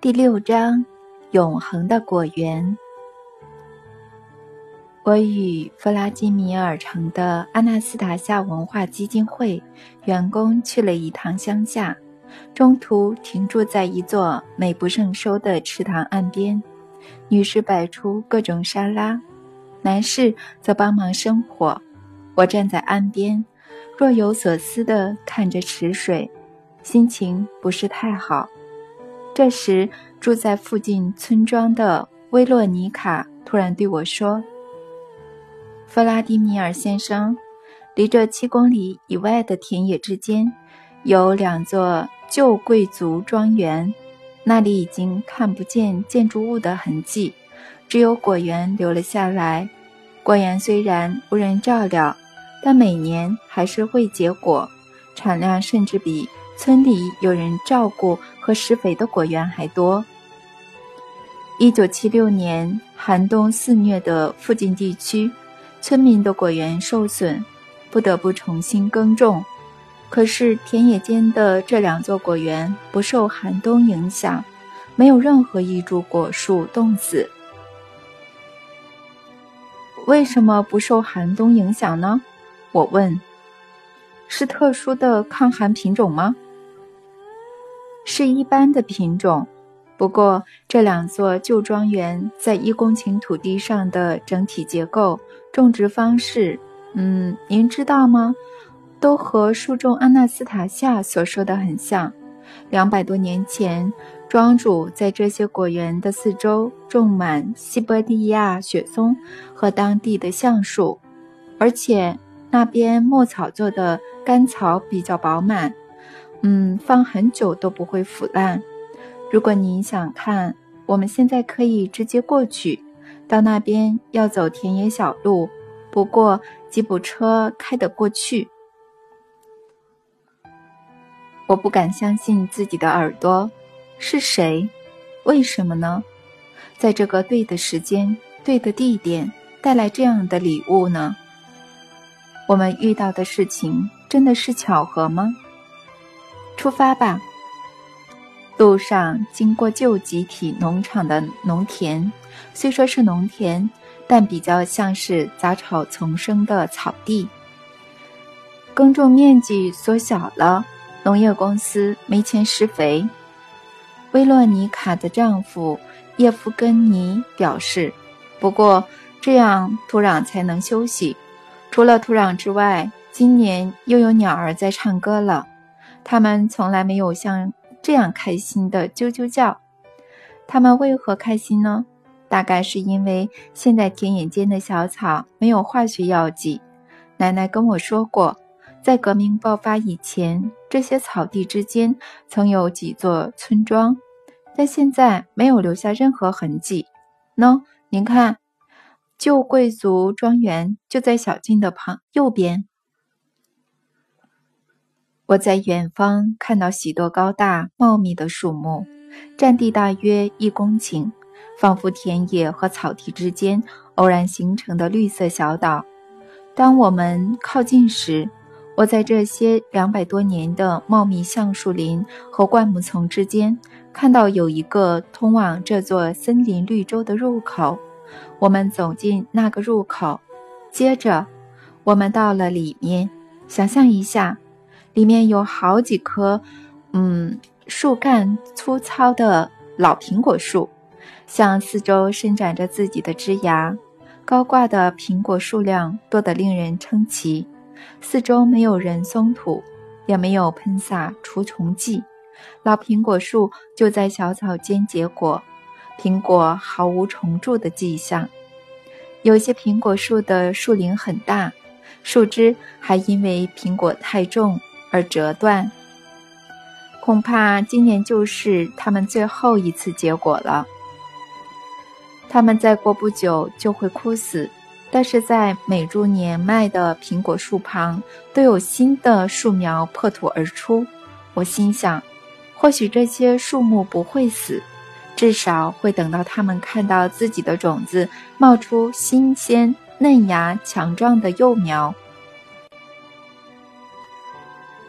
第六章，永恒的果园。我与弗拉基米尔城的阿纳斯塔夏文化基金会员工去了一趟乡下，中途停住在一座美不胜收的池塘岸边。女士摆出各种沙拉，男士则帮忙生火。我站在岸边，若有所思地看着池水，心情不是太好。这时，住在附近村庄的威洛尼卡突然对我说：“弗拉迪米尔先生，离这七公里以外的田野之间，有两座旧贵族庄园，那里已经看不见建筑物的痕迹，只有果园留了下来。果园虽然无人照料，但每年还是会结果，产量甚至比村里有人照顾。”和施肥的果园还多。一九七六年寒冬肆虐的附近地区，村民的果园受损，不得不重新耕种。可是田野间的这两座果园不受寒冬影响，没有任何一株果树冻死。为什么不受寒冬影响呢？我问。是特殊的抗寒品种吗？是一般的品种，不过这两座旧庄园在一公顷土地上的整体结构、种植方式，嗯，您知道吗？都和书中阿纳斯塔夏所说的很像。两百多年前，庄主在这些果园的四周种满西伯利亚雪松和当地的橡树，而且那边牧草做的干草比较饱满。嗯，放很久都不会腐烂。如果您想看，我们现在可以直接过去。到那边要走田野小路，不过吉普车开得过去。我不敢相信自己的耳朵，是谁？为什么呢？在这个对的时间、对的地点带来这样的礼物呢？我们遇到的事情真的是巧合吗？出发吧。路上经过旧集体农场的农田，虽说是农田，但比较像是杂草丛生的草地。耕种面积缩小了，农业公司没钱施肥。威洛尼卡的丈夫叶夫根尼表示：“不过这样土壤才能休息。除了土壤之外，今年又有鸟儿在唱歌了。”它们从来没有像这样开心的啾啾叫。它们为何开心呢？大概是因为现在田野间的小草没有化学药剂。奶奶跟我说过，在革命爆发以前，这些草地之间曾有几座村庄，但现在没有留下任何痕迹。喏，您看，旧贵族庄园就在小径的旁右边。我在远方看到许多高大茂密的树木，占地大约一公顷，仿佛田野和草地之间偶然形成的绿色小岛。当我们靠近时，我在这些两百多年的茂密橡树林和灌木丛之间看到有一个通往这座森林绿洲的入口。我们走进那个入口，接着我们到了里面。想象一下。里面有好几棵，嗯，树干粗糙的老苹果树，向四周伸展着自己的枝芽，高挂的苹果数量多得令人称奇。四周没有人松土，也没有喷洒除虫剂，老苹果树就在小草间结果，苹果毫无虫蛀的迹象。有些苹果树的树龄很大，树枝还因为苹果太重。而折断，恐怕今年就是他们最后一次结果了。他们再过不久就会枯死，但是在每株年迈的苹果树旁都有新的树苗破土而出。我心想，或许这些树木不会死，至少会等到他们看到自己的种子冒出新鲜、嫩芽、强壮的幼苗。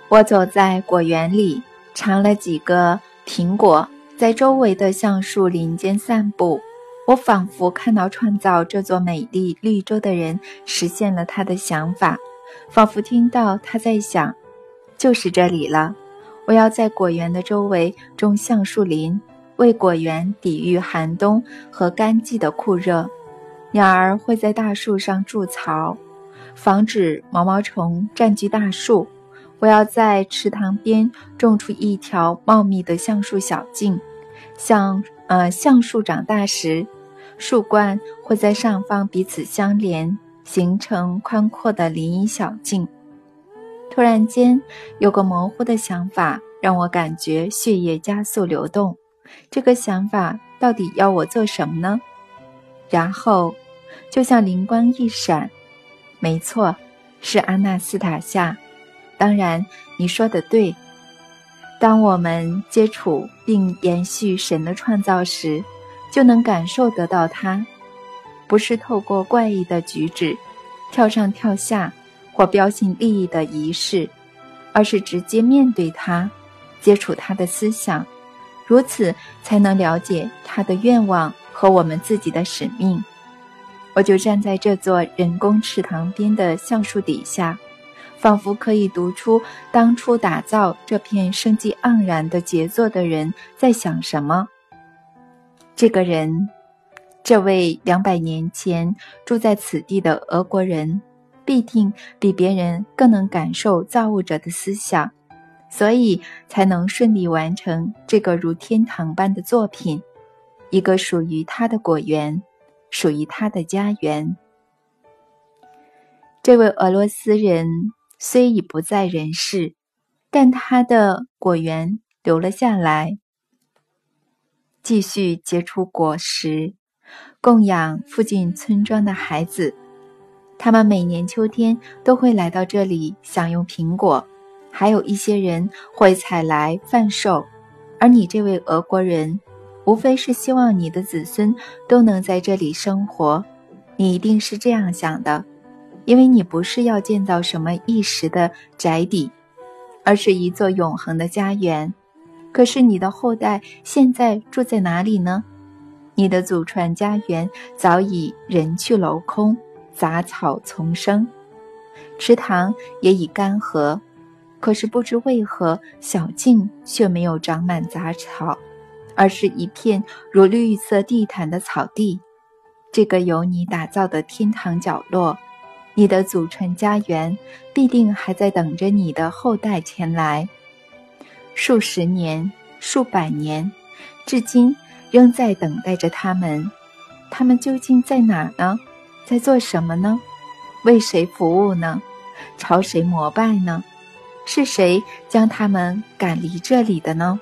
我走在果园里，尝了几个苹果，在周围的橡树林间散步。我仿佛看到创造这座美丽绿洲的人实现了他的想法，仿佛听到他在想：就是这里了。我要在果园的周围种橡树林，为果园抵御寒冬和干季的酷热。鸟儿会在大树上筑巢，防止毛毛虫占据大树。我要在池塘边种出一条茂密的橡树小径，像呃橡树长大时，树冠会在上方彼此相连，形成宽阔的林荫小径。突然间，有个模糊的想法让我感觉血液加速流动。这个想法到底要我做什么呢？然后，就像灵光一闪，没错，是阿纳斯塔夏。当然，你说的对。当我们接触并延续神的创造时，就能感受得到它，不是透过怪异的举止，跳上跳下或标新立异的仪式，而是直接面对它，接触他的思想，如此才能了解他的愿望和我们自己的使命。我就站在这座人工池塘边的橡树底下。仿佛可以读出当初打造这片生机盎然的杰作的人在想什么。这个人，这位两百年前住在此地的俄国人，必定比别人更能感受造物者的思想，所以才能顺利完成这个如天堂般的作品，一个属于他的果园，属于他的家园。这位俄罗斯人。虽已不在人世，但他的果园留了下来，继续结出果实，供养附近村庄的孩子。他们每年秋天都会来到这里享用苹果，还有一些人会采来贩售。而你这位俄国人，无非是希望你的子孙都能在这里生活。你一定是这样想的。因为你不是要建造什么一时的宅邸，而是一座永恒的家园。可是你的后代现在住在哪里呢？你的祖传家园早已人去楼空，杂草丛生，池塘也已干涸。可是不知为何，小径却没有长满杂草，而是一片如绿色地毯的草地。这个由你打造的天堂角落。你的祖传家园必定还在等着你的后代前来，数十年、数百年，至今仍在等待着他们。他们究竟在哪呢？在做什么呢？为谁服务呢？朝谁膜拜呢？是谁将他们赶离这里的呢？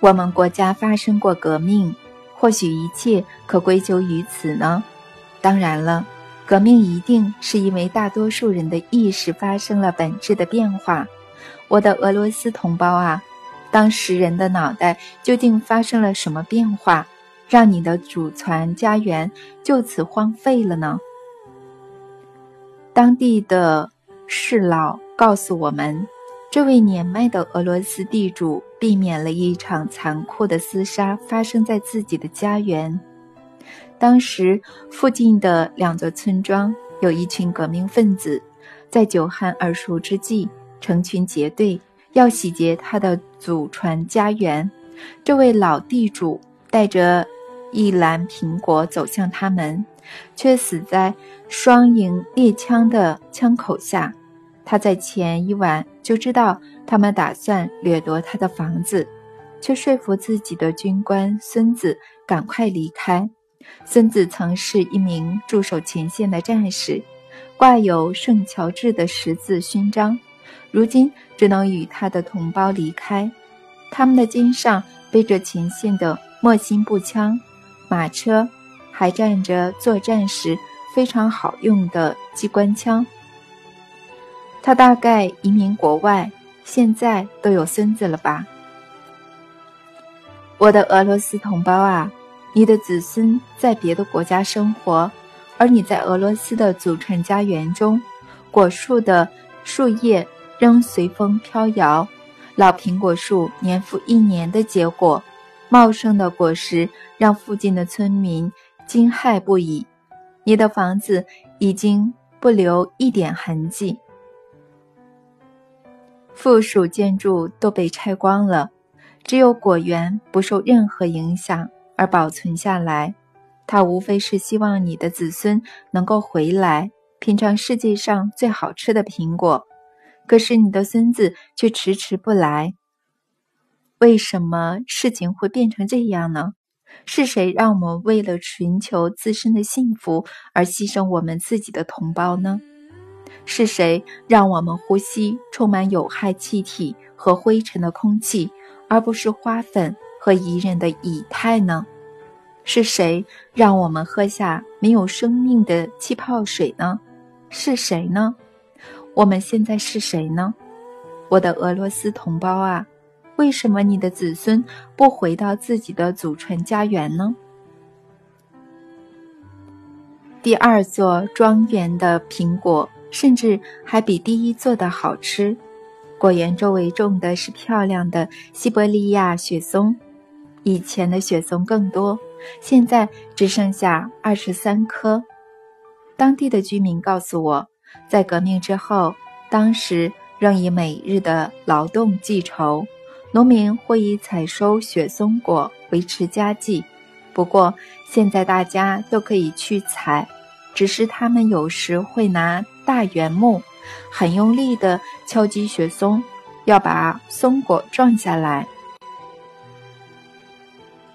我们国家发生过革命，或许一切可归咎于此呢？当然了，革命一定是因为大多数人的意识发生了本质的变化。我的俄罗斯同胞啊，当时人的脑袋究竟发生了什么变化，让你的祖传家园就此荒废了呢？当地的士老告诉我们，这位年迈的俄罗斯地主避免了一场残酷的厮杀发生在自己的家园。当时附近的两座村庄有一群革命分子，在久旱耳熟之际，成群结队要洗劫他的祖传家园。这位老地主带着一篮苹果走向他们，却死在双营猎枪的枪口下。他在前一晚就知道他们打算掠夺他的房子，却说服自己的军官孙子赶快离开。孙子曾是一名驻守前线的战士，挂有圣乔治的十字勋章，如今只能与他的同胞离开。他们的肩上背着前线的莫辛步枪，马车还站着作战时非常好用的机关枪。他大概移民国外，现在都有孙子了吧？我的俄罗斯同胞啊！你的子孙在别的国家生活，而你在俄罗斯的祖传家园中，果树的树叶仍随风飘摇，老苹果树年复一年的结果，茂盛的果实让附近的村民惊骇不已。你的房子已经不留一点痕迹，附属建筑都被拆光了，只有果园不受任何影响而保存下来。它无非是希望你的子孙能够回来品尝世界上最好吃的苹果，可是你的孙子却迟迟不来。为什么事情会变成这样呢？是谁让我们为了寻求自身的幸福而牺牲我们自己的同胞呢？是谁让我们呼吸充满有害气体和灰尘的空气，而不是花粉和宜人的乙太呢？是谁让我们喝下没有生命的气泡水呢？是谁呢？我们现在是谁呢？我的俄罗斯同胞啊，为什么你的子孙不回到自己的祖传家园呢？第二座庄园的苹果甚至还比第一座的好吃。果园周围种的是漂亮的西伯利亚雪松，以前的雪松更多。现在只剩下二十三棵。当地的居民告诉我，在革命之后，当时仍以每日的劳动计酬，农民会以采收雪松果维持家计。不过现在大家都可以去采，只是他们有时会拿大圆木，很用力地敲击雪松，要把松果撞下来。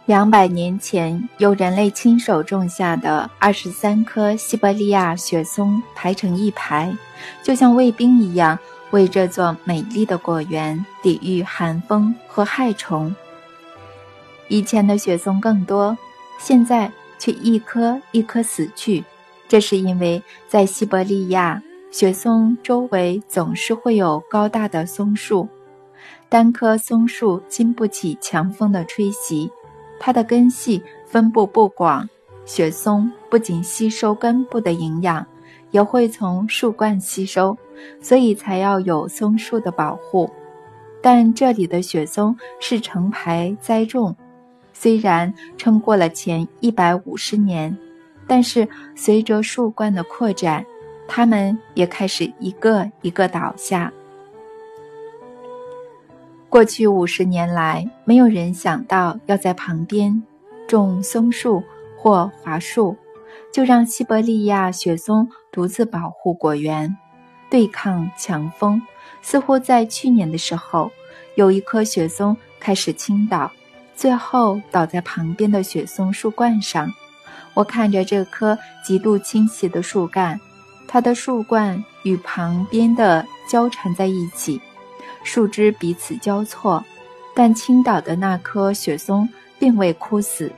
两百年前，由人类亲手种下的二十三棵西伯利亚雪松排成一排，就像卫兵一样，为这座美丽的果园抵御寒风和害虫。以前的雪松更多，现在却一棵一棵死去。这是因为在西伯利亚，雪松周围总是会有高大的松树，单棵松树经不起强风的吹袭。它的根系分布不广，雪松不仅吸收根部的营养，也会从树冠吸收，所以才要有松树的保护。但这里的雪松是成排栽种，虽然撑过了前一百五十年，但是随着树冠的扩展，它们也开始一个一个倒下。过去五十年来，没有人想到要在旁边种松树或桦树，就让西伯利亚雪松独自保护果园，对抗强风。似乎在去年的时候，有一棵雪松开始倾倒，最后倒在旁边的雪松树冠上。我看着这棵极度倾斜的树干，它的树冠与旁边的交缠在一起。树枝彼此交错，但倾倒的那棵雪松并未枯死，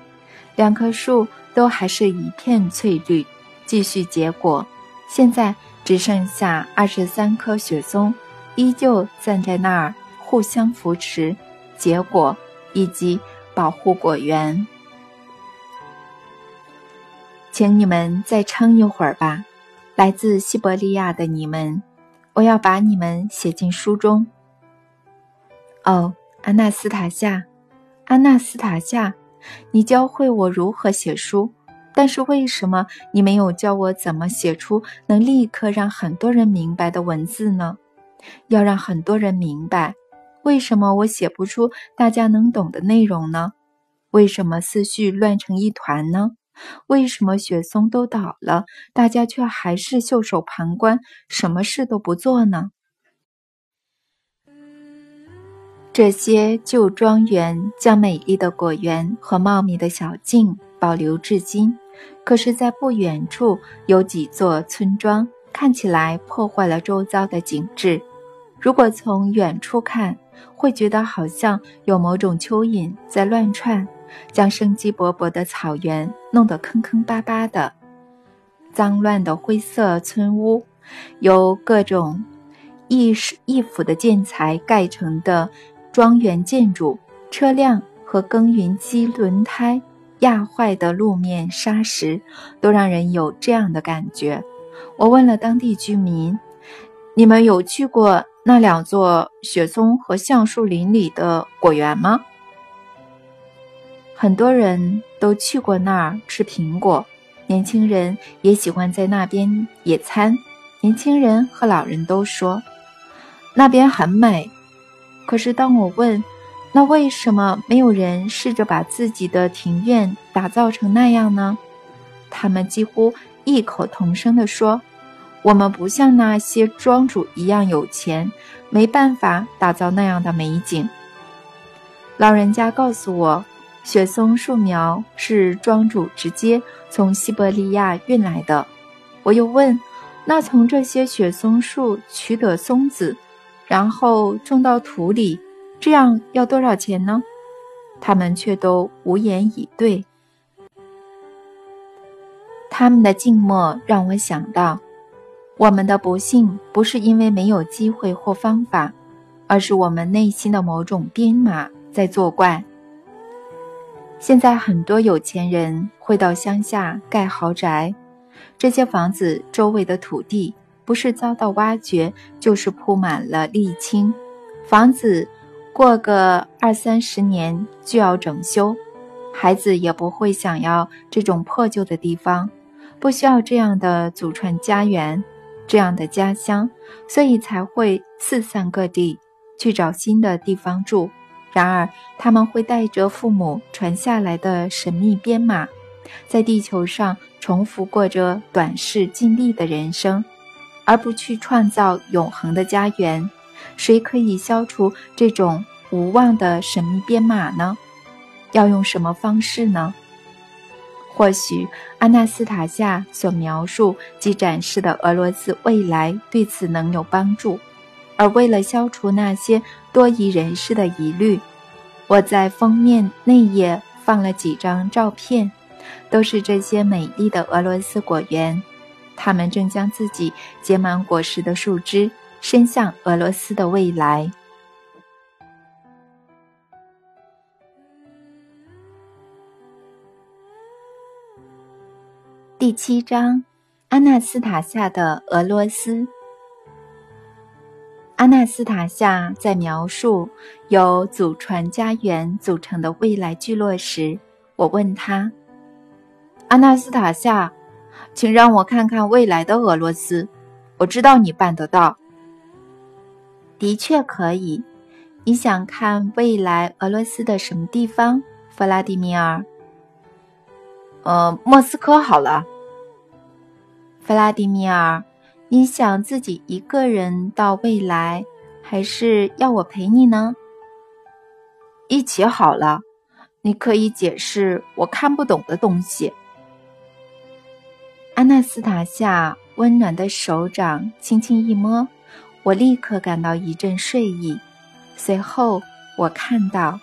两棵树都还是一片翠绿，继续结果。现在只剩下二十三棵雪松，依旧站在那儿，互相扶持，结果以及保护果园。请你们再撑一会儿吧，来自西伯利亚的你们，我要把你们写进书中。哦，安娜斯塔夏，安娜斯塔夏，你教会我如何写书，但是为什么你没有教我怎么写出能立刻让很多人明白的文字呢？要让很多人明白，为什么我写不出大家能懂的内容呢？为什么思绪乱成一团呢？为什么雪松都倒了，大家却还是袖手旁观，什么事都不做呢？这些旧庄园将美丽的果园和茂密的小径保留至今，可是，在不远处有几座村庄，看起来破坏了周遭的景致。如果从远处看，会觉得好像有某种蚯蚓在乱窜，将生机勃勃的草原弄得坑坑巴巴的。脏乱的灰色村屋，由各种易式易腐的建材盖成的。庄园建筑、车辆和耕耘机轮胎压坏的路面沙石，都让人有这样的感觉。我问了当地居民：“你们有去过那两座雪松和橡树林里的果园吗？很多人都去过那儿吃苹果，年轻人也喜欢在那边野餐。年轻人和老人都说那边很美。可是当我问，那为什么没有人试着把自己的庭院打造成那样呢？他们几乎异口同声地说：“我们不像那些庄主一样有钱，没办法打造那样的美景。”老人家告诉我，雪松树苗是庄主直接从西伯利亚运来的。我又问：“那从这些雪松树取得松子，然后种到土里？”这样要多少钱呢？他们却都无言以对。他们的静默让我想到，我们的不幸不是因为没有机会或方法，而是我们内心的某种编码在作怪。现在很多有钱人会到乡下盖豪宅，这些房子周围的土地不是遭到挖掘，就是铺满了沥青，房子。过个二三十年就要整修，孩子也不会想要这种破旧的地方，不需要这样的祖传家园，这样的家乡，所以才会四散各地去找新的地方住。然而，他们会带着父母传下来的神秘编码，在地球上重复过着短视尽力的人生，而不去创造永恒的家园。谁可以消除这种无望的神秘编码呢？要用什么方式呢？或许阿纳斯塔夏所描述及展示的俄罗斯未来对此能有帮助。而为了消除那些多疑人士的疑虑，我在封面内页放了几张照片，都是这些美丽的俄罗斯果园，它们正将自己结满果实的树枝。伸向俄罗斯的未来。第七章：阿纳斯塔夏的俄罗斯。阿纳斯塔夏在描述由祖传家园组成的未来聚落时，我问他：“阿纳斯塔夏，请让我看看未来的俄罗斯。我知道你办得到。”的确可以。你想看未来俄罗斯的什么地方，弗拉迪米尔？呃，莫斯科好了。弗拉迪米尔，你想自己一个人到未来，还是要我陪你呢？一起好了。你可以解释我看不懂的东西。阿纳斯塔夏温暖的手掌轻轻一摸。我立刻感到一阵睡意，随后我看到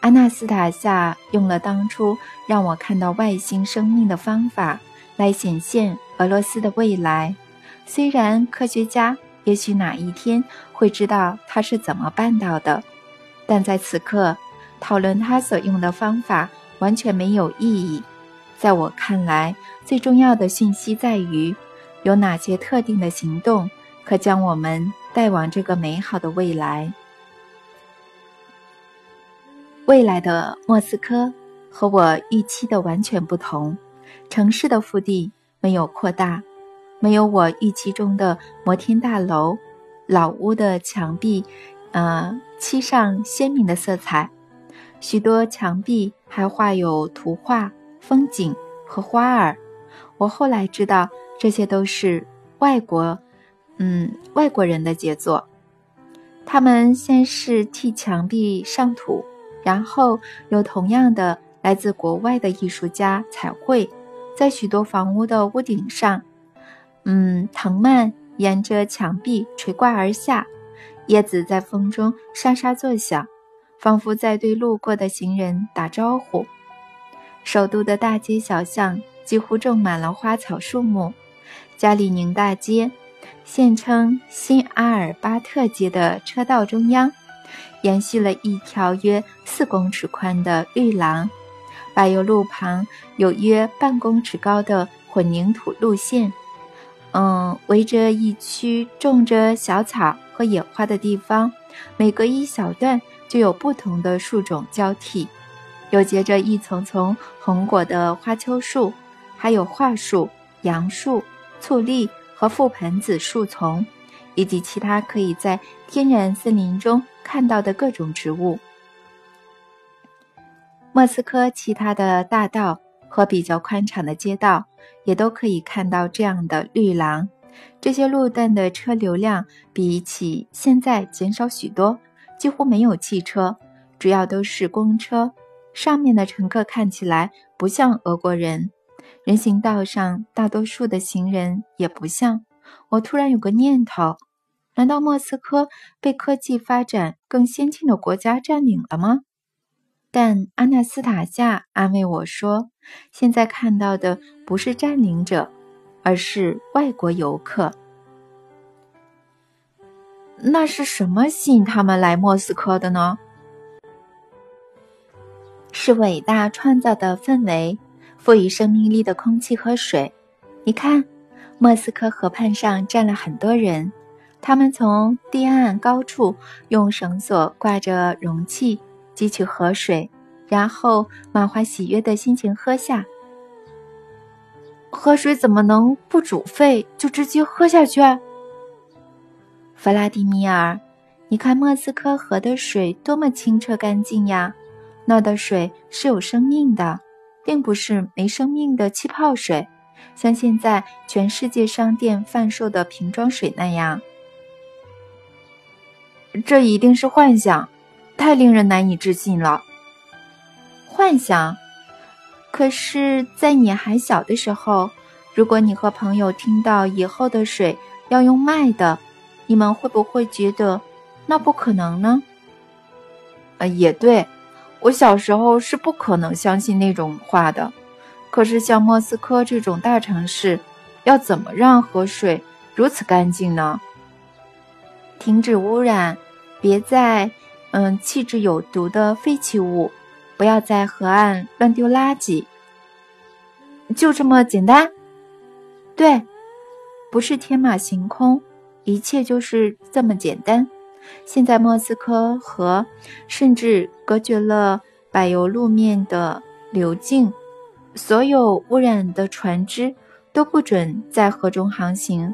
阿纳斯塔夏用了当初让我看到外星生命的方法来显现俄罗斯的未来。虽然科学家也许哪一天会知道他是怎么办到的，但在此刻讨论他所用的方法完全没有意义。在我看来，最重要的讯息在于有哪些特定的行动。可将我们带往这个美好的未来。未来的莫斯科和我预期的完全不同。城市的腹地没有扩大，没有我预期中的摩天大楼。老屋的墙壁，呃，漆上鲜明的色彩，许多墙壁还画有图画、风景和花儿。我后来知道，这些都是外国。嗯，外国人的杰作。他们先是替墙壁上土，然后由同样的来自国外的艺术家彩绘，在许多房屋的屋顶上。嗯，藤蔓沿着墙壁垂挂而下，叶子在风中沙沙作响，仿佛在对路过的行人打招呼。首都的大街小巷几乎种满了花草树木，加里宁大街。现称新阿尔巴特街的车道中央，延续了一条约四公尺宽的绿廊，柏油路旁有约半公尺高的混凝土路线，嗯，围着一区种着小草和野花的地方，每隔一小段就有不同的树种交替，又结着一丛丛红果的花楸树，还有桦树、杨树、醋栗和覆盆子树丛，以及其他可以在天然森林中看到的各种植物。莫斯科其他的大道和比较宽敞的街道，也都可以看到这样的绿廊。这些路段的车流量比起现在减少许多，几乎没有汽车，主要都是公车。上面的乘客看起来不像俄国人，人行道上大多数的行人也不像。我突然有个念头：难道莫斯科被科技发展更先进的国家占领了吗？但阿纳斯塔夏安慰我说：“现在看到的不是占领者，而是外国游客。那是什么吸引他们来莫斯科的呢？是伟大创造的氛围，赋予生命力的空气和水。你看，莫斯科河畔上站了很多人，他们从堤岸高处用绳索挂着容器。”汲取河水，然后满怀喜悦的心情喝下。河水怎么能不煮沸就直接喝下去？弗拉迪米尔，你看莫斯科河的水多么清澈干净呀！那的水是有生命的，并不是没生命的气泡水，像现在全世界商店贩售的瓶装水那样。这一定是幻想。太令人难以置信了。幻想，可是，在你还小的时候，如果你和朋友听到以后的水要用卖的，你们会不会觉得那不可能呢？呃，也对，我小时候是不可能相信那种话的。可是，像莫斯科这种大城市，要怎么让河水如此干净呢？停止污染，别再。嗯，气质有毒的废弃物，不要在河岸乱丢垃圾，就这么简单。对，不是天马行空，一切就是这么简单。现在莫斯科河甚至隔绝了柏油路面的流径，所有污染的船只都不准在河中航行。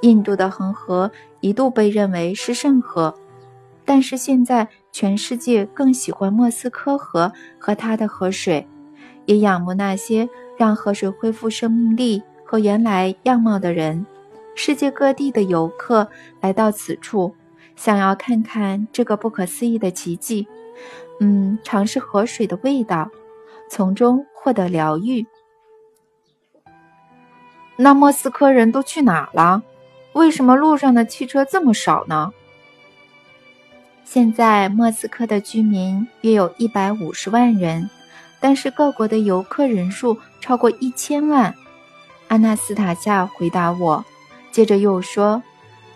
印度的恒河一度被认为是圣河。但是现在，全世界更喜欢莫斯科河和它的河水，也仰慕那些让河水恢复生命力和原来样貌的人。世界各地的游客来到此处，想要看看这个不可思议的奇迹，嗯，尝试河水的味道，从中获得疗愈。那莫斯科人都去哪了？为什么路上的汽车这么少呢？现在莫斯科的居民约有一百五十万人，但是各国的游客人数超过一千万。阿纳斯塔夏回答我，接着又说：“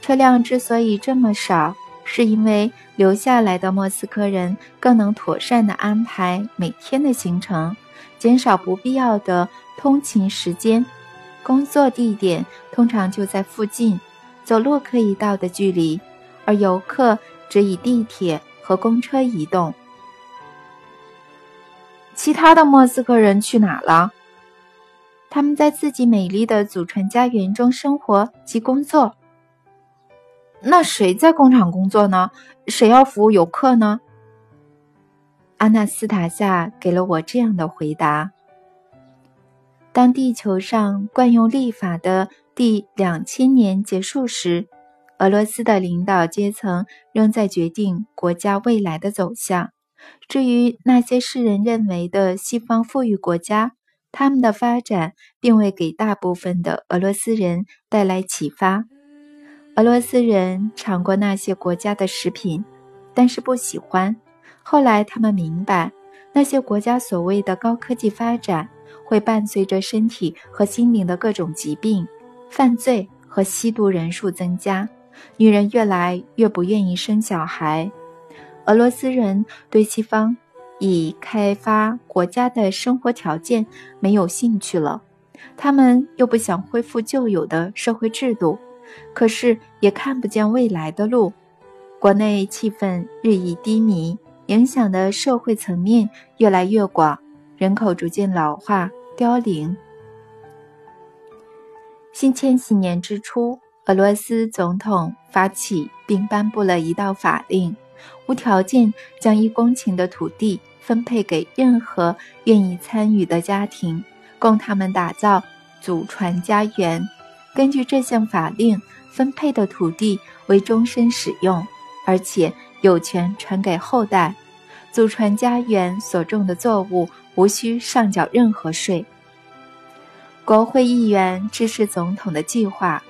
车辆之所以这么少，是因为留下来的莫斯科人更能妥善地安排每天的行程，减少不必要的通勤时间。工作地点通常就在附近，走路可以到的距离，而游客。”只以地铁和公车移动。其他的莫斯科人去哪了？他们在自己美丽的祖传家园中生活及工作。那谁在工厂工作呢？谁要服务游客呢？阿纳斯塔夏给了我这样的回答：当地球上惯用历法的第两千年结束时。俄罗斯的领导阶层仍在决定国家未来的走向。至于那些世人认为的西方富裕国家，他们的发展并未给大部分的俄罗斯人带来启发。俄罗斯人尝过那些国家的食品，但是不喜欢。后来他们明白，那些国家所谓的高科技发展，会伴随着身体和心灵的各种疾病、犯罪和吸毒人数增加。女人越来越不愿意生小孩，俄罗斯人对西方已开发国家的生活条件没有兴趣了。他们又不想恢复旧有的社会制度，可是也看不见未来的路。国内气氛日益低迷，影响的社会层面越来越广，人口逐渐老化凋零。新千禧年之初，俄罗斯总统发起并颁布了一道法令，无条件将一公顷的土地分配给任何愿意参与的家庭，供他们打造祖传家园。根据这项法令，分配的土地为终身使用。而且有权传给后代，祖传家园所种的作物无需上缴任何税。国会议员支持总统的计划，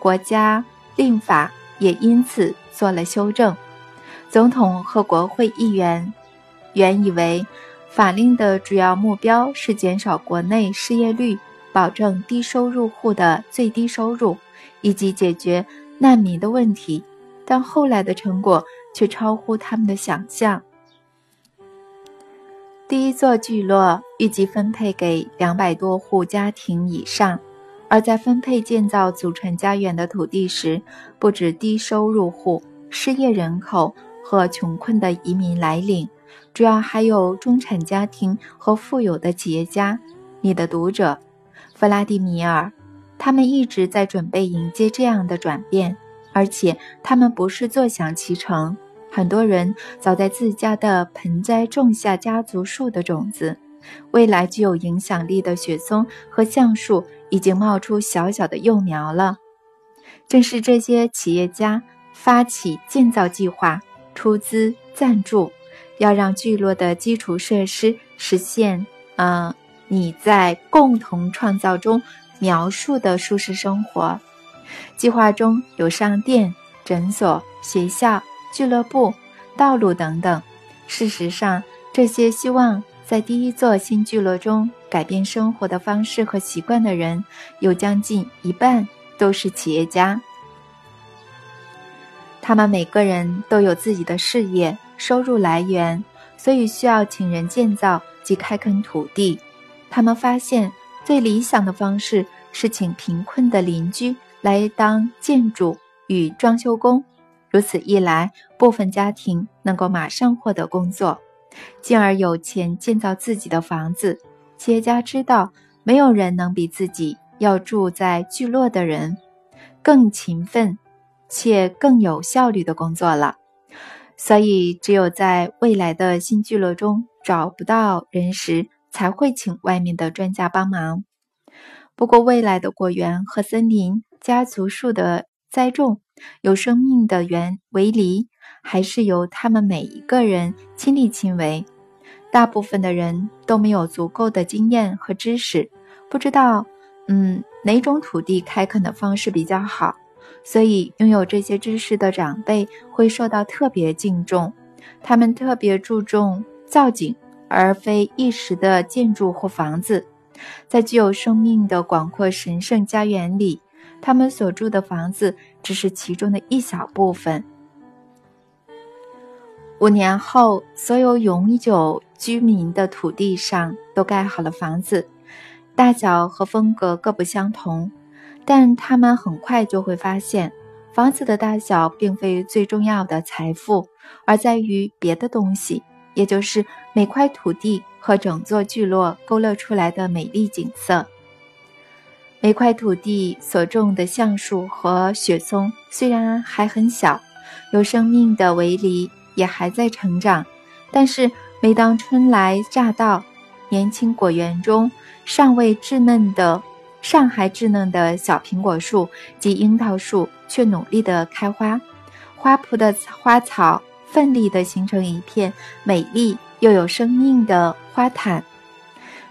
国家令法也因此做了修正。总统和国会议员原以为法令的主要目标是减少国内失业率，保证低收入户的最低收入，以及解决难民的问题。但后来的成果却超乎他们的想象。第一座聚落预计分配给两百多户家庭以上，而在分配建造祖传家园的土地时，不止低收入户、失业人口和穷困的移民来领，主要还有中产家庭和富有的企业家。你的读者，弗拉迪米尔，他们一直在准备迎接这样的转变。而且他们不是坐享其成，很多人早在自家的盆栽种下家族树的种子，未来具有影响力的雪松和橡树已经冒出小小的幼苗了。正是这些企业家发起建造计划，出资赞助，要让聚落的基础设施实现，呃，你在共同创造中描述的舒适生活。计划中有商店、诊所、学校、俱乐部、道路等等。事实上，这些希望在第一座新聚落中改变生活的方式和习惯的人，有将近一半都是企业家。他们每个人都有自己的事业、收入来源，所以需要请人建造及开垦土地。他们发现，最理想的方式是请贫困的邻居。来当建筑与装修工，如此一来，部分家庭能够马上获得工作，进而有钱建造自己的房子。企业家知道，没有人能比自己要住在聚落的人更勤奋且更有效率的工作了。所以，只有在未来的新聚落中找不到人时，才会请外面的专家帮忙。不过，未来的果园和森林。家族树的栽种，有生命的园围篱，还是由他们每一个人亲力亲为。大部分的人都没有足够的经验和知识，不知道，嗯，哪种土地开垦的方式比较好。所以，拥有这些知识的长辈会受到特别敬重。他们特别注重造景，而非一时的建筑或房子。在具有生命的广阔神圣家园里。他们所住的房子只是其中的一小部分。五年后，所有永久居民的土地上都盖好了房子，大小和风格各不相同。但他们很快就会发现，房子的大小并非最重要的财富，而在于别的东西，也就是每块土地和整座聚落勾勒出来的美丽景色。每块土地所种的橡树和雪松虽然还很小，有生命的围篱也还在成长，但是每当春来乍到，年轻果园中尚未稚嫩的、尚还稚嫩的小苹果树及樱桃树却努力地开花，花圃的花草奋力地形成一片美丽又有生命的花毯。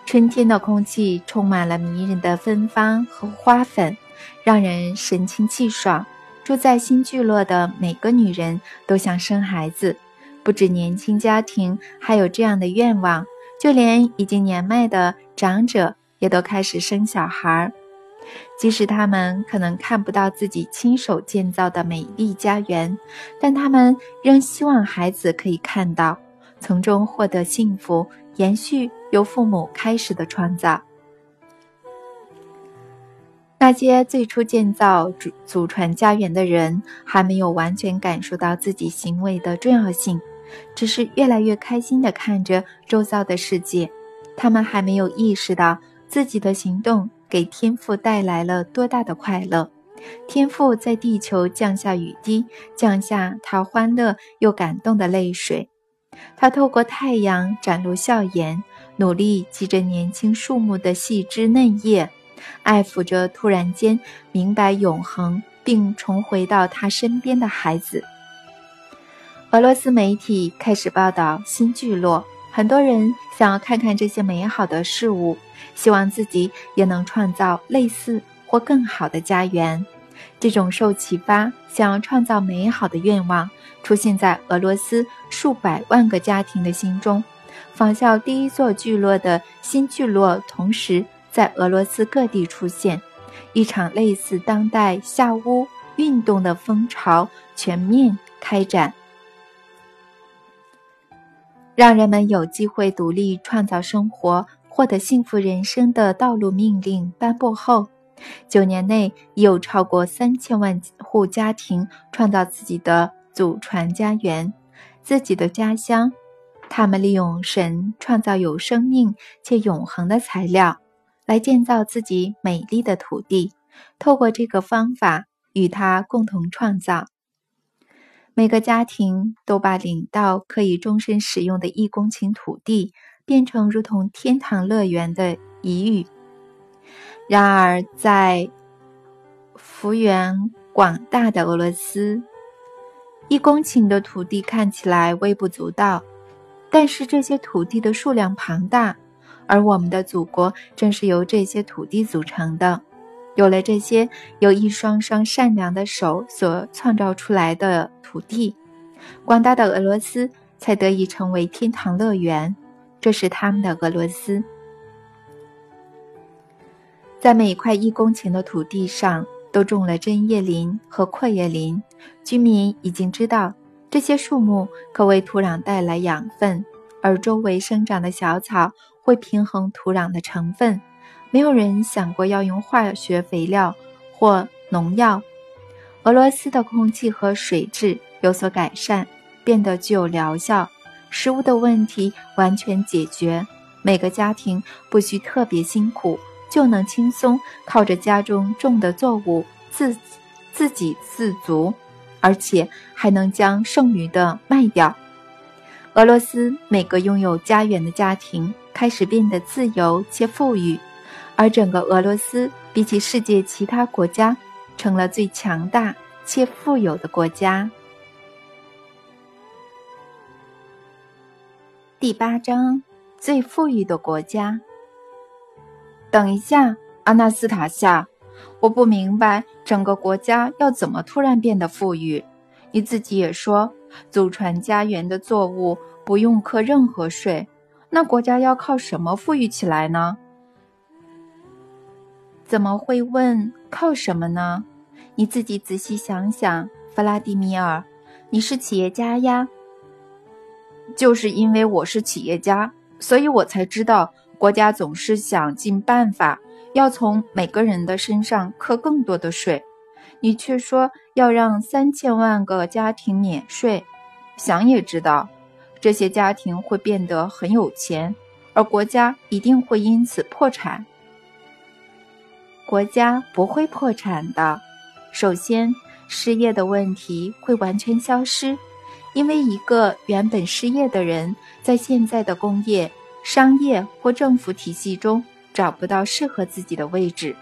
春天的空气充满了迷人的芬芳和花粉，让人神清气爽。住在新聚落的每个女人都想生孩子，不止年轻家庭还有这样的愿望，就连已经年迈的长者也都开始生小孩。即使他们可能看不到自己亲手建造的美丽家园，但他们仍希望孩子可以看到，从中获得幸福。延续由父母开始的创造。那些最初建造祖祖传家园的人，还没有完全感受到自己行为的重要性，只是越来越开心地看着周遭的世界。他们还没有意识到自己的行动给天父带来了多大的快乐。天父在地球降下雨滴，降下他欢乐又感动的泪水。他透过太阳展露笑颜，努力系着年轻树木的细枝嫩叶。爱抚着突然间明白永恒并重回到他身边的孩子。俄罗斯媒体开始报道新聚落，很多人想要看看这些美好的事物，希望自己也能创造类似或更好的家园。这种受启发想要创造美好的愿望，出现在俄罗斯数百万个家庭的心中。仿效第一座聚落的新聚落，同时。在俄罗斯各地出现一场类似当代夏屋运动的风潮，全面开展，让人们有机会独立创造生活、获得幸福人生的道路命令颁布后，九年内已有超过三千万户家庭创造自己的祖传家园、自己的家乡。他们利用神创造有生命且永恒的材料。来建造自己美丽的土地，透过这个方法与他共同创造。每个家庭都把领到可以终身使用的一公顷土地变成如同天堂乐园的遗语。然而，在幅员广大的俄罗斯，一公顷的土地看起来微不足道，但是这些土地的数量庞大。而我们的祖国正是由这些土地组成的。有了这些由一双双善良的手所创造出来的土地，广大的俄罗斯才得以成为天堂乐园。这是他们的俄罗斯。在每块一公顷的土地上都种了针叶林和阔叶林。居民已经知道，这些树木可为土壤带来养分，而周围生长的小草。会平衡土壤的成分，没有人想过要用化学肥料或农药。俄罗斯的空气和水质有所改善，变得具有疗效。食物的问题完全解决，每个家庭不需特别辛苦，就能轻松靠着家中种的作物自自给自足，而且还能将剩余的卖掉。俄罗斯每个拥有家园的家庭。开始变得自由且富裕，而整个俄罗斯比起世界其他国家，成了最强大且富有的国家。第八章：最富裕的国家。等一下，阿纳斯塔夏，我不明白整个国家要怎么突然变得富裕。你自己也说，祖传家园的作物不用课任何税。那国家要靠什么富裕起来呢？怎么会问靠什么呢？你自己仔细想想，弗拉迪米尔，你是企业家呀。就是因为我是企业家，所以我才知道国家总是想尽办法要从每个人的身上扣更多的税，你却说要让三千万个家庭免税，想也知道。这些家庭会变得很有钱，而国家一定会因此破产。国家不会破产的。首先，失业的问题会完全消失，因为一个原本失业的人，在现在的工业、商业或政府体系中找不到适合自己的位置，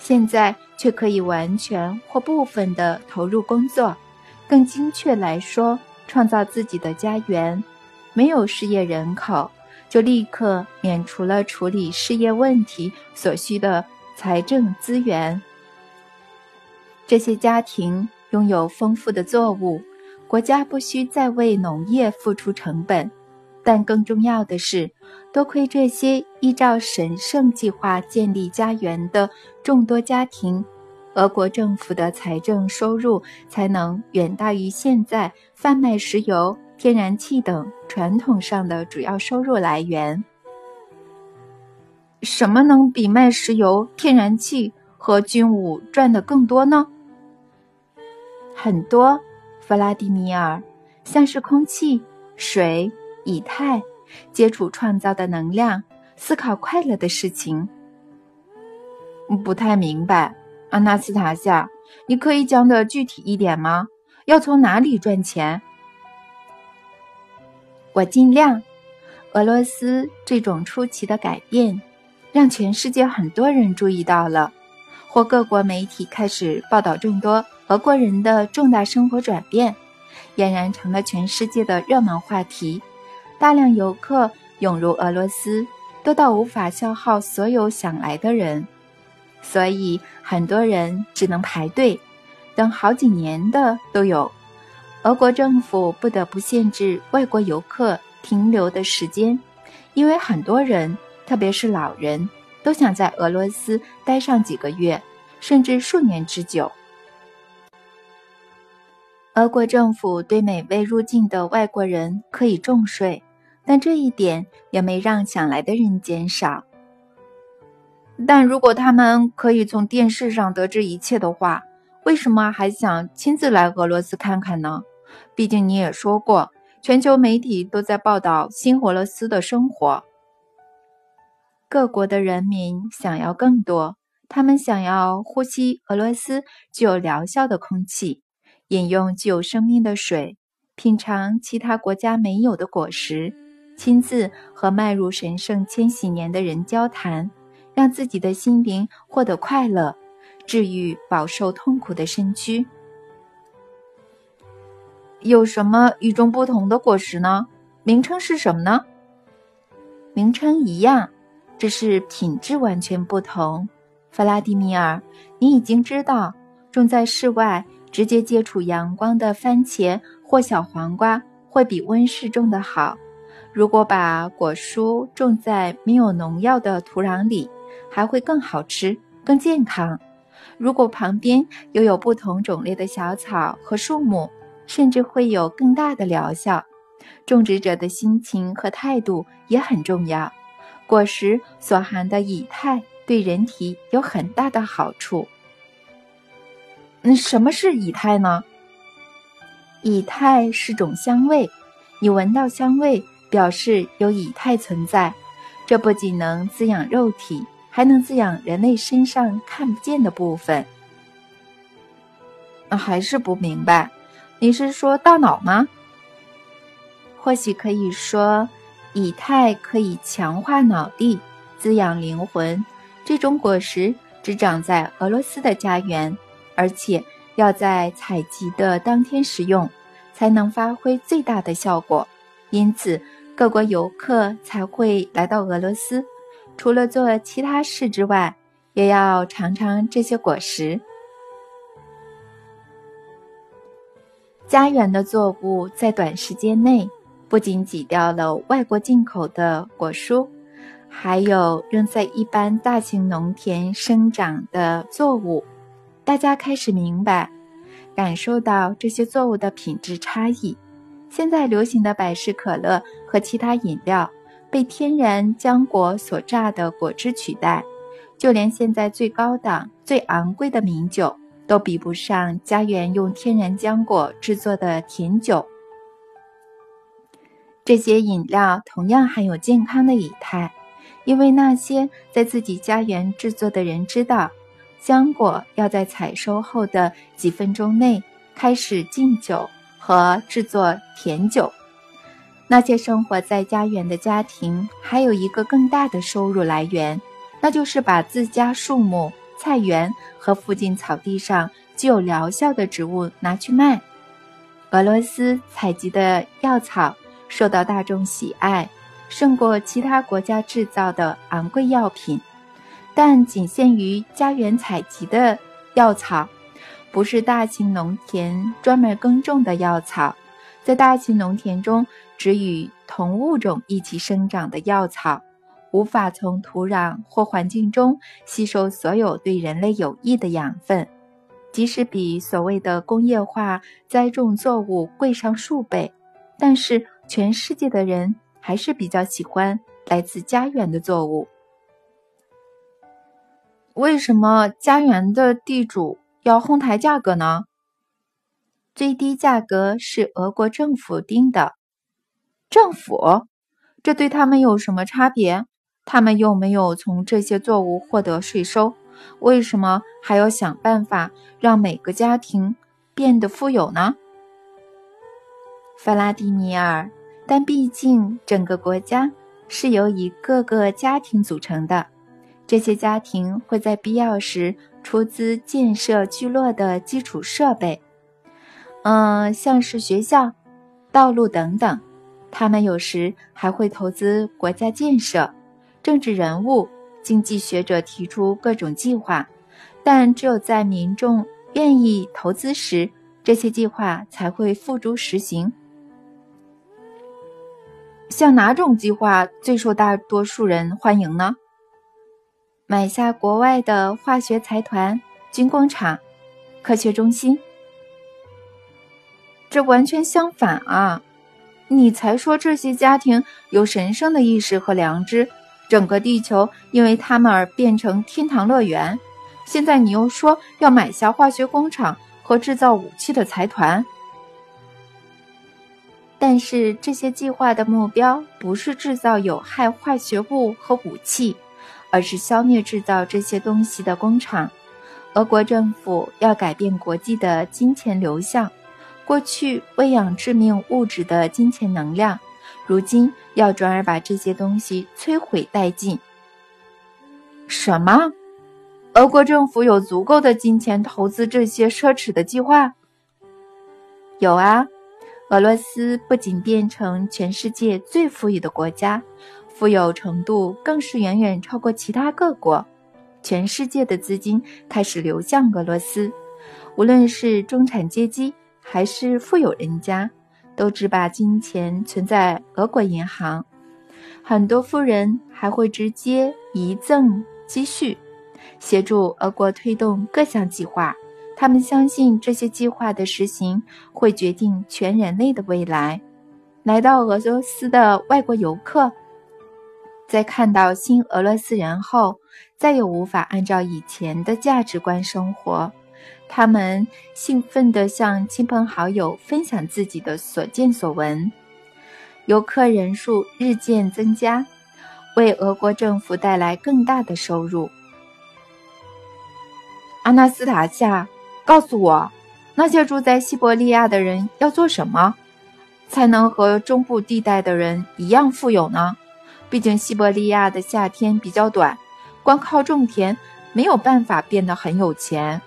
现在却可以完全或部分的投入工作。更精确来说，创造自己的家园。没有失业人口，就立刻免除了处理失业问题所需的财政资源。这些家庭拥有丰富的作物，国家不需再为农业付出成本。但更重要的是，多亏这些依照神圣计划建立家园的众多家庭，俄国政府的财政收入才能远大于现在贩卖石油。天然气等传统上的主要收入来源，什么能比卖石油、天然气和军武赚的更多呢？很多，弗拉迪米尔，像是空气、水、以太，接触创造的能量，思考快乐的事情。不太明白，阿纳斯塔夏，你可以讲的具体一点吗？要从哪里赚钱？我尽量。俄罗斯这种出奇的改变，让全世界很多人注意到了，或各国媒体开始报道众多俄国人的重大生活转变，俨然成了全世界的热门话题。大量游客涌入俄罗斯，多到无法消耗所有想来的人，所以很多人只能排队等好几年的都有。俄国政府不得不限制外国游客。停留的时间，因为很多人，特别是老人，都想在俄罗斯待上几个月，甚至数年之久。俄国政府对每位入境的外国人可以重税，但这一点也没让想来的人减少。但如果他们可以从电视上得知一切的话，为什么还想亲自来俄罗斯看看呢？毕竟你也说过。全球媒体都在报道新俄罗斯的生活。各国的人民想要更多，他们想要呼吸俄罗斯具有疗效的空气，饮用具有生命的水，品尝其他国家没有的果实，亲自和迈入神圣千禧年的人交谈，让自己的心灵获得快乐，治愈饱受痛苦的身躯。有什么与众不同的果实呢？名称是什么呢？名称一样，只是品质完全不同。弗拉迪米尔，你已经知道，种在室外直接接触阳光的番茄或小黄瓜会比温室种的好。如果把果蔬种在没有农药的土壤里，还会更好吃、更健康。如果旁边又有不同种类的小草和树木，甚至会有更大的疗效。种植者的心情和态度也很重要。果实所含的以太对人体有很大的好处。嗯，什么是以太呢？以太是种香味，你闻到香味，表示有以太存在。这不仅能滋养肉体，还能滋养人类身上看不见的部分。那还是不明白。你是说大脑吗？或许可以说，以太可以强化脑力，滋养灵魂。这种果实只长在俄罗斯的家园，而且要在采集的当天食用，才能发挥最大的效果。因此，各国游客才会来到俄罗斯，除了做其他事之外，也要尝尝这些果实。家园的作物在短时间内不仅挤掉了外国进口的果蔬，还有仍在一般大型农田生长的作物。大家开始明白，感受到这些作物的品质差异。现在流行的百事可乐和其他饮料被天然浆果所榨的果汁取代，就连现在最高档、最昂贵的名酒。都比不上家园用天然浆果制作的甜酒。这些饮料同样含有健康的以太，因为那些在自己家园制作的人知道，浆果要在采收后的几分钟内开始浸酒和制作甜酒。那些生活在家园的家庭还有一个更大的收入来源，那就是把自家树木。菜园和附近草地上具有疗效的植物拿去卖。俄罗斯采集的药草受到大众喜爱，胜过其他国家制造的昂贵药品。但仅限于家园采集的药草，不是大型农田专门耕种的药草。在大型农田中，只与同物种一起生长的药草。无法从土壤或环境中吸收所有对人类有益的养分，即使比所谓的工业化栽种作物贵上数倍，但是全世界的人还是比较喜欢来自家园的作物。为什么家园的地主要哄抬价格呢？最低价格是俄国政府定的。政府？这对他们有什么差别？他们又没有从这些作物获得税收，为什么还要想办法让每个家庭变得富有呢？弗拉迪米尔，但毕竟整个国家是由一个个家庭组成的，这些家庭会在必要时出资建设聚落的基础设备，嗯，像是学校、道路等等。他们有时还会投资国家建设。政治人物、经济学者提出各种计划，但只有在民众愿意投资时，这些计划才会付诸实行。像哪种计划最受大多数人欢迎呢？买下国外的化学财团、军工厂、科学中心？这完全相反啊！你才说这些家庭有神圣的意识和良知。整个地球因为他们而变成天堂乐园，现在你又说要买下化学工厂和制造武器的财团，但是这些计划的目标不是制造有害化学物和武器，而是消灭制造这些东西的工厂。俄国政府要改变国际的金钱流向，过去喂养致命物质的金钱能量。如今要转而把这些东西摧毁殆尽。什么？俄国政府有足够的金钱投资这些奢侈的计划？有啊，俄罗斯不仅变成全世界最富裕的国家，富有程度更是远远超过其他各国。全世界的资金开始流向俄罗斯，无论是中产阶级还是富有人家。都只把金钱存在俄国银行，很多富人还会直接遗赠积蓄，协助俄国推动各项计划。他们相信这些计划的实行会决定全人类的未来。来到俄罗斯的外国游客，在看到新俄罗斯人后，再也无法按照以前的价值观生活。他们兴奋地向亲朋好友分享自己的所见所闻，游客人数日渐增加，为俄国政府带来更大的收入。阿纳斯塔夏，告诉我，那些住在西伯利亚的人要做什么，才能和中部地带的人一样富有呢？毕竟西伯利亚的夏天比较短，光靠种田没有办法变得很有钱。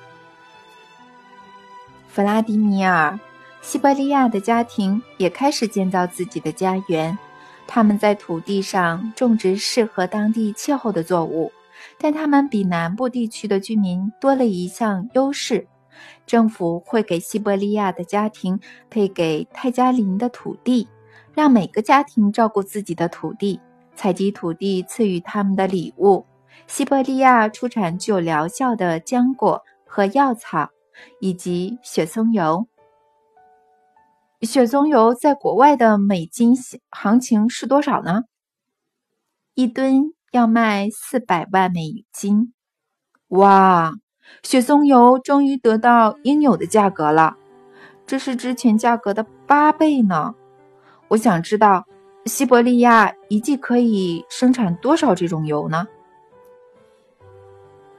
弗拉迪米尔，西伯利亚的家庭也开始建造自己的家园。他们在土地上种植适合当地气候的作物，但他们比南部地区的居民多了一项优势：政府会给西伯利亚的家庭配给泰加林的土地，让每个家庭照顾自己的土地，采集土地赐予他们的礼物。西伯利亚出产具有疗效的浆果和药草。以及雪松油，雪松油在国外的美金行情是多少呢？一吨要卖四百万美金。哇，雪松油终于得到应有的价格了，这是之前价格的八倍呢。我想知道，西伯利亚一季可以生产多少这种油呢？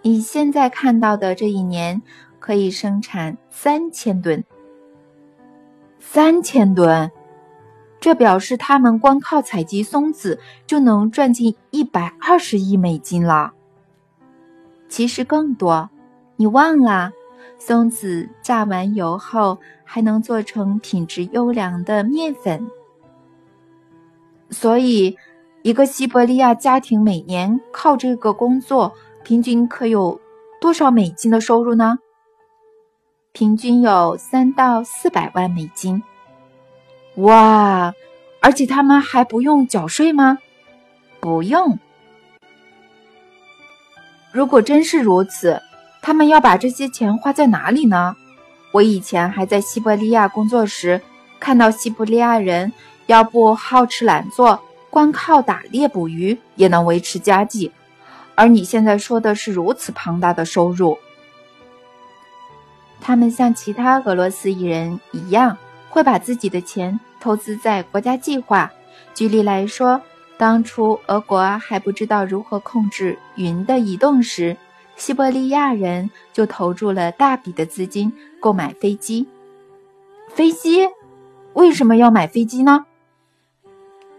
你现在看到的这一年。可以生产三千吨，三千吨，这表示他们光靠采集松子就能赚进一百二十亿美金了。其实更多，你忘了，松子榨完油后还能做成品质优良的面粉。所以，一个西伯利亚家庭每年靠这个工作，平均可有多少美金的收入呢？平均有三到四百万美金，哇！而且他们还不用缴税吗？不用。如果真是如此，他们要把这些钱花在哪里呢？我以前还在西伯利亚工作时，看到西伯利亚人要不好吃懒做，光靠打猎捕鱼也能维持家计，而你现在说的是如此庞大的收入。他们像其他俄罗斯艺人一样，会把自己的钱投资在国家计划。举例来说，当初俄国还不知道如何控制云的移动时，西伯利亚人就投注了大笔的资金购买飞机。飞机为什么要买飞机呢？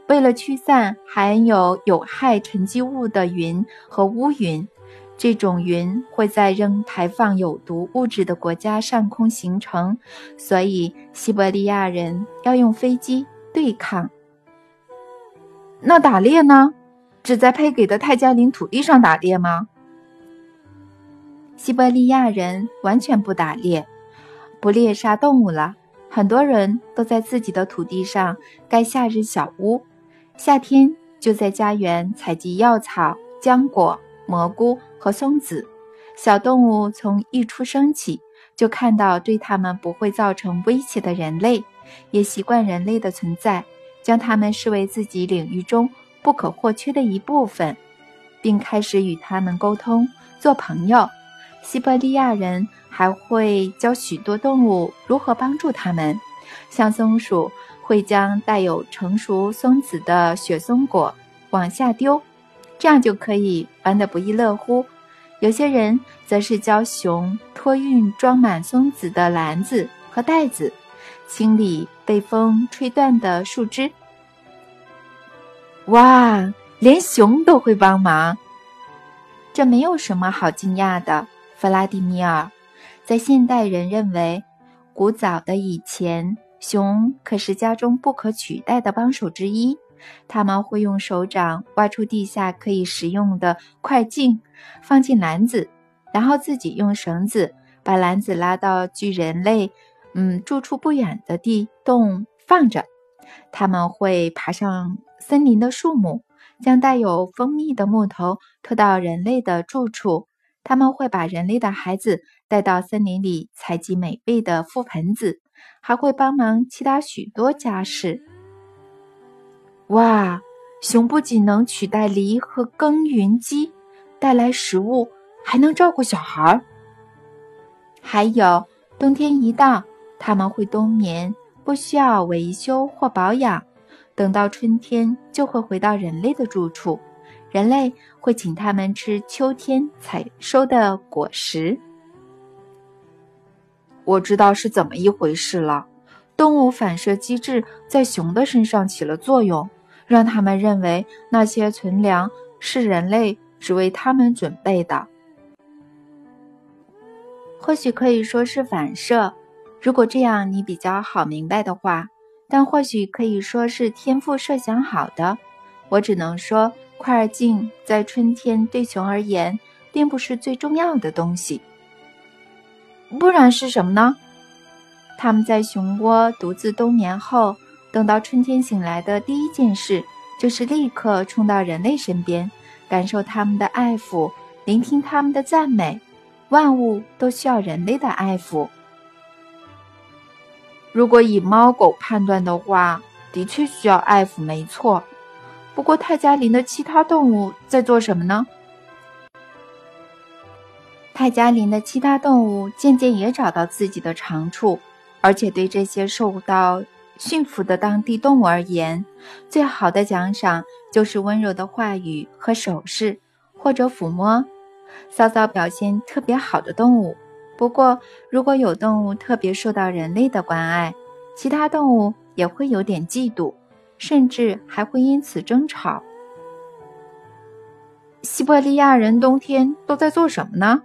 为了驱散含有有害沉积物的云和乌云，这种云会在仍排放有毒物质的国家上空形成，所以西伯利亚人要用飞机对抗。那打猎呢？只在配给的泰加林土地上打猎吗？西伯利亚人完全不打猎，不猎杀动物了。很多人都在自己的土地上盖夏日小屋。夏天就在家园采集药草、浆果、蘑菇和松子。小动物从一出生起就看到对它们不会造成威胁的人类，也习惯人类的存在，将它们视为自己领域中不可或缺的一部分，并开始与它们沟通、做朋友。西伯利亚人还会教许多动物如何帮助它们，像松鼠。会将带有成熟松子的雪松果往下丢，这样就可以玩得不亦乐乎。有些人则是教熊托运装满松子的篮子和袋子，清理被风吹断的树枝。哇，连熊都会帮忙，这没有什么好惊讶的，弗拉迪米尔。在现代人认为，古早的以前。熊可是家中不可取代的帮手之一，他们会用手掌挖出地下可以食用的块茎，放进篮子，然后自己用绳子把篮子拉到距人类嗯住处不远的地洞放着。他们会爬上森林的树木，将带有蜂蜜的木头拖到人类的住处。他们会把人类的孩子带到森林里采集美味的覆盆子。还会帮忙其他许多家事。哇，熊不仅能取代犁和耕耘机，带来食物，还能照顾小孩儿。还有，冬天一到，他们会冬眠，不需要维修或保养。等到春天，就会回到人类的住处，人类会请他们吃秋天采收的果实。我知道是怎么一回事了。动物反射机制在熊的身上起了作用，让他们认为那些存粮是人类只为他们准备的。或许可以说是反射，如果这样你比较好明白的话。但或许可以说是天赋设想好的。我只能说，块儿镜在春天对熊而言并不是最重要的东西。不然是什么呢？他们在熊窝独自冬眠后，等到春天醒来的第一件事，就是立刻冲到人类身边，感受他们的爱抚，聆听他们的赞美。万物都需要人类的爱抚。如果以猫狗判断的话，的确需要爱抚，没错。不过泰加林的其他动物在做什么呢？泰加林的其他动物渐渐也找到自己的长处，而且对这些受到驯服的当地动物而言，最好的奖赏就是温柔的话语和手势，或者抚摸。骚骚表现特别好的动物。不过，如果有动物特别受到人类的关爱，其他动物也会有点嫉妒，甚至还会因此争吵。西伯利亚人冬天都在做什么呢？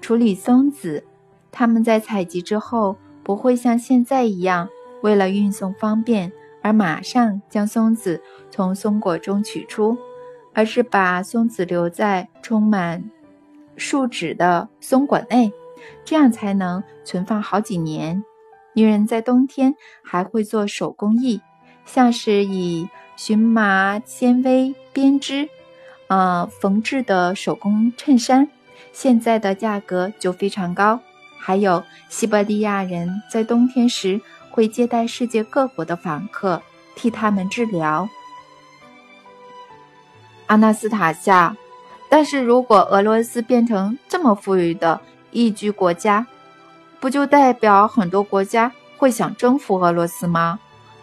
处理松子，他们在采集之后不会像现在一样，为了运送方便而马上将松子从松果中取出，而是把松子留在充满树脂的松果内，这样才能存放好几年。女人在冬天还会做手工艺，像是以荨麻纤维编织、呃缝制的手工衬衫。现在的价格就非常高。还有，西伯利亚人在冬天时会接待世界各国的访客，替他们治疗。阿纳斯塔夏，但是如果俄罗斯变成这么富裕的宜居国家，不就代表很多国家会想征服俄罗斯吗？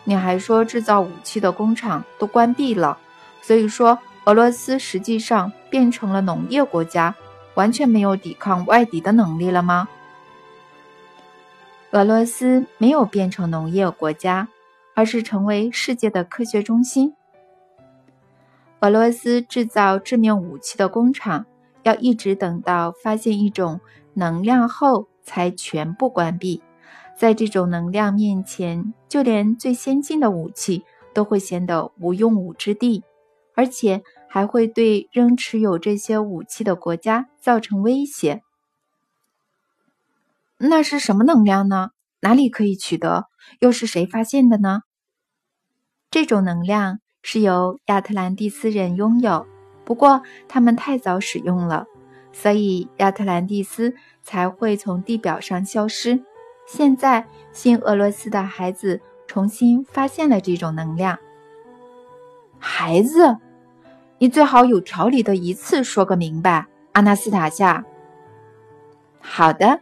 你还说制造武器的工厂都关闭了，所以说俄罗斯实际上变成了农业国家，完全没有抵抗外敌的能力了吗？俄罗斯没有变成农业国家，而是成为世界的科学中心。俄罗斯制造致命武器的工厂要一直等到发现一种能量后才全部关闭。在这种能量面前，就连最先进的武器都会显得无用武之地，而且还会对仍持有这些武器的国家造成威胁。那是什么能量呢？哪里可以取得？又是谁发现的呢？这种能量。是由亚特兰蒂斯人拥有，不过他们太早使用了，所以亚特兰蒂斯才会从地表上消失。现在，新俄罗斯的孩子重新发现了这种能量。孩子，你最好有条理的一次说个明白，阿纳斯塔夏。好的，